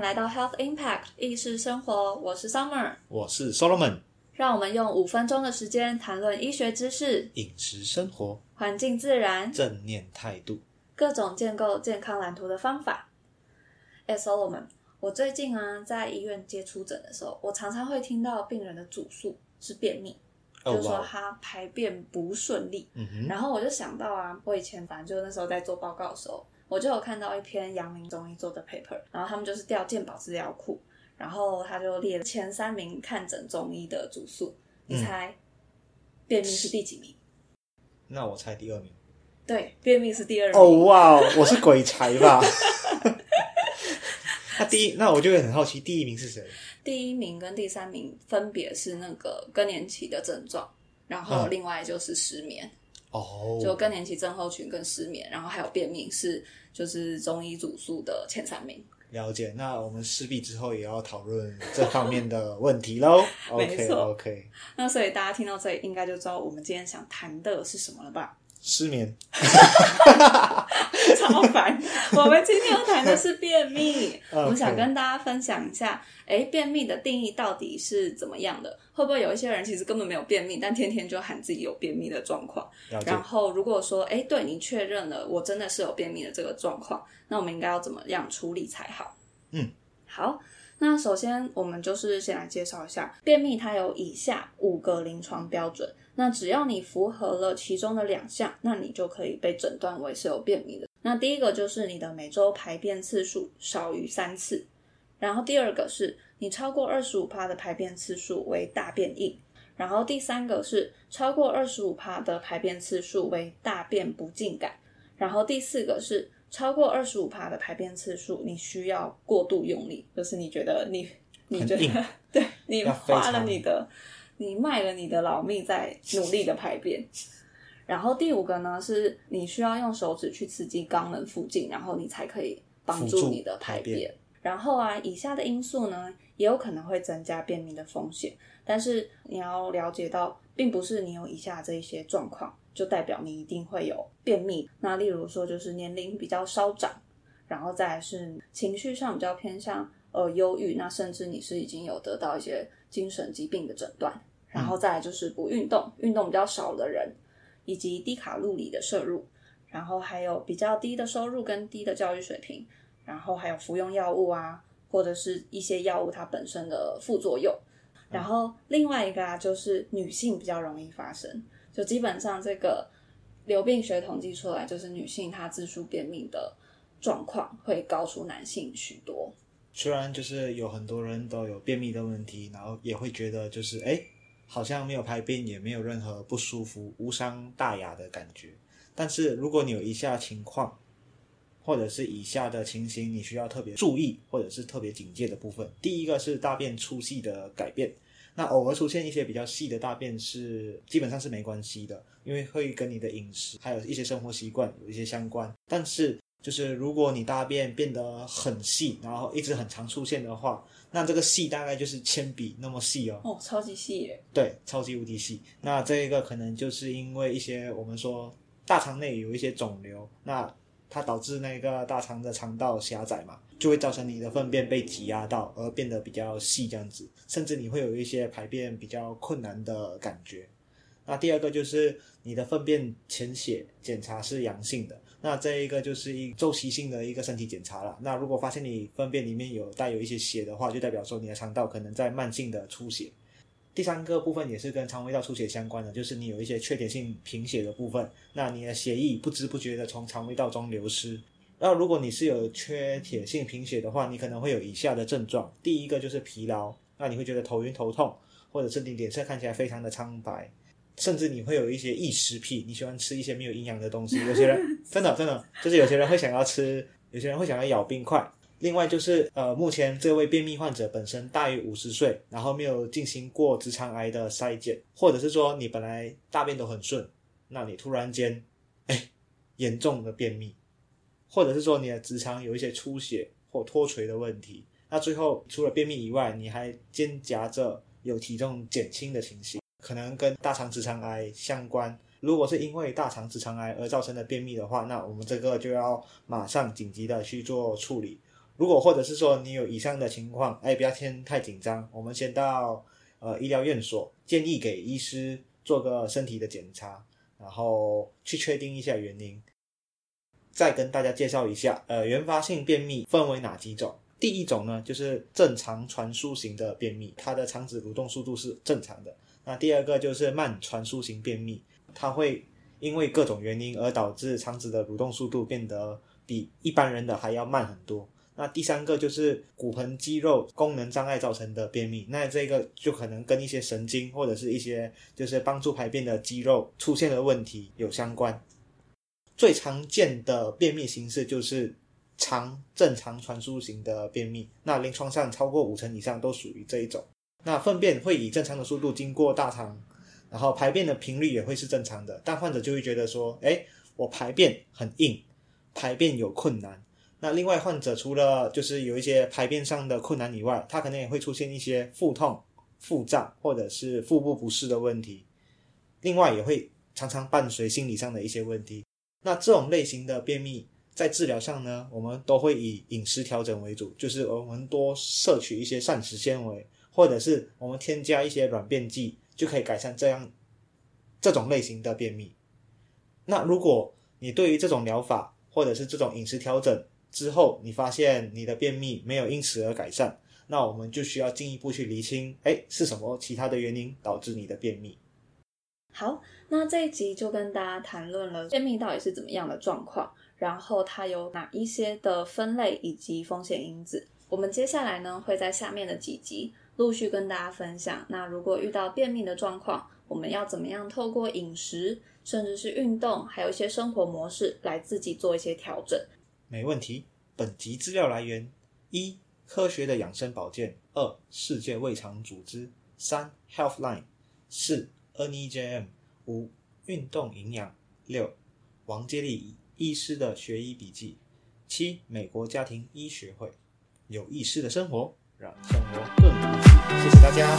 迎来到 Health Impact 意识生活，我是 Summer，我是 Solomon，让我们用五分钟的时间谈论医学知识、饮食生活、环境自然、正念态度、各种建构健康蓝图的方法。哎，Solomon，我最近啊在医院接触诊的时候，我常常会听到病人的主诉是便秘，就是说他排便不顺利。然后我就想到啊，我以前反正就那时候在做报告的时候，我就有看到一篇阳明中医做的 paper，然后他们就是调健保资料库，然后他就列了前三名看诊中医的主诉，你猜便秘是第几名？那我猜第二名。对，便秘是第二名。哦哇，我是鬼才吧？那第一，那我就会很好奇，第一名是谁？第一名跟第三名分别是那个更年期的症状，然后另外就是失眠。哦，就更年期症候群跟失眠，然后还有便秘是就是中医主诉的前三名。了解，那我们势必之后也要讨论这方面的问题喽。没错，OK。那所以大家听到这里，应该就知道我们今天想谈的是什么了吧？失眠，超烦！我们今天要谈的是便秘，我想跟大家分享一下，哎，便秘的定义到底是怎么样的？会不会有一些人其实根本没有便秘，但天天就喊自己有便秘的状况？然。后如果说，哎，对你确认了我真的是有便秘的这个状况，那我们应该要怎么样处理才好？嗯，好。那首先，我们就是先来介绍一下便秘，它有以下五个临床标准。那只要你符合了其中的两项，那你就可以被诊断为是有便秘的。那第一个就是你的每周排便次数少于三次，然后第二个是你超过二十五帕的排便次数为大便硬，然后第三个是超过二十五帕的排便次数为大便不尽感，然后第四个是超过二十五帕的排便次数你需要过度用力，就是你觉得你你觉得对你花了你的你卖了你的老命在努力的排便。然后第五个呢，是你需要用手指去刺激肛门附近，然后你才可以帮助助你的排便。然后啊，以下的因素呢，也有可能会增加便秘的风险。但是你要了解到，并不是你有以下这一些状况，就代表你一定会有便秘。那例如说，就是年龄比较稍长，然后再来是情绪上比较偏向呃忧郁，那甚至你是已经有得到一些精神疾病的诊断。然后再来就是不运动，运动比较少的人，以及低卡路里的摄入，然后还有比较低的收入跟低的教育水平，然后还有服用药物啊，或者是一些药物它本身的副作用。然后另外一个啊，就是女性比较容易发生，就基本上这个流病学统计出来，就是女性她自述便秘的状况会高出男性许多。虽然就是有很多人都有便秘的问题，然后也会觉得就是哎，好像没有排便，也没有任何不舒服、无伤大雅的感觉。但是如果你有以下情况，或者是以下的情形，你需要特别注意或者是特别警戒的部分。第一个是大便粗细的改变，那偶尔出现一些比较细的大便是基本上是没关系的，因为会跟你的饮食还有一些生活习惯有一些相关。但是就是如果你大便变得很细，然后一直很常出现的话，那这个细大概就是铅笔那么细哦。哦，超级细耶！对，超级无敌细。那这个可能就是因为一些我们说大肠内有一些肿瘤，那它导致那个大肠的肠道狭窄嘛，就会造成你的粪便被挤压到，而变得比较细这样子，甚至你会有一些排便比较困难的感觉。那第二个就是你的粪便潜血检查是阳性的，那这一个就是一周期性的一个身体检查了。那如果发现你粪便里面有带有一些血的话，就代表说你的肠道可能在慢性的出血。第三个部分也是跟肠胃道出血相关的，就是你有一些缺铁性贫血的部分，那你的血液不知不觉的从肠胃道中流失。那如果你是有缺铁性贫血的话，你可能会有以下的症状：第一个就是疲劳，那你会觉得头晕头痛，或者是你脸色看起来非常的苍白，甚至你会有一些异食癖，你喜欢吃一些没有营养的东西。有些人真的真的就是有些人会想要吃，有些人会想要咬冰块。另外就是呃，目前这位便秘患者本身大于五十岁，然后没有进行过直肠癌的筛检，或者是说你本来大便都很顺，那你突然间哎严重的便秘，或者是说你的直肠有一些出血或脱垂的问题，那最后除了便秘以外，你还兼夹着有体重减轻的情形，可能跟大肠直肠癌相关。如果是因为大肠直肠癌而造成的便秘的话，那我们这个就要马上紧急的去做处理。如果或者是说你有以上的情况，哎，不要先太紧张，我们先到呃医疗院所，建议给医师做个身体的检查，然后去确定一下原因。再跟大家介绍一下，呃，原发性便秘分为哪几种？第一种呢，就是正常传输型的便秘，它的肠子蠕动速度是正常的。那第二个就是慢传输型便秘，它会因为各种原因而导致肠子的蠕动速度变得比一般人的还要慢很多。那第三个就是骨盆肌肉功能障碍造成的便秘，那这个就可能跟一些神经或者是一些就是帮助排便的肌肉出现了问题有相关。最常见的便秘形式就是肠正常传输型的便秘，那临床上超过五成以上都属于这一种。那粪便会以正常的速度经过大肠，然后排便的频率也会是正常的，但患者就会觉得说，哎，我排便很硬，排便有困难。那另外患者除了就是有一些排便上的困难以外，他可能也会出现一些腹痛、腹胀或者是腹部不适的问题，另外也会常常伴随心理上的一些问题。那这种类型的便秘，在治疗上呢，我们都会以饮食调整为主，就是我们多摄取一些膳食纤维，或者是我们添加一些软便剂，就可以改善这样这种类型的便秘。那如果你对于这种疗法，或者是这种饮食调整之后，你发现你的便秘没有因此而改善，那我们就需要进一步去厘清，哎，是什么其他的原因导致你的便秘？好。那这一集就跟大家谈论了便秘到底是怎么样的状况，然后它有哪一些的分类以及风险因子。我们接下来呢会在下面的几集陆续跟大家分享。那如果遇到便秘的状况，我们要怎么样透过饮食，甚至是运动，还有一些生活模式来自己做一些调整？没问题。本集资料来源：一、科学的养生保健；二、世界胃肠组织；三、Healthline；四、NEJM。五、运动营养；六、王接力医师的学医笔记；七、美国家庭医学会。有意识的生活，让生活更有趣。谢谢大家。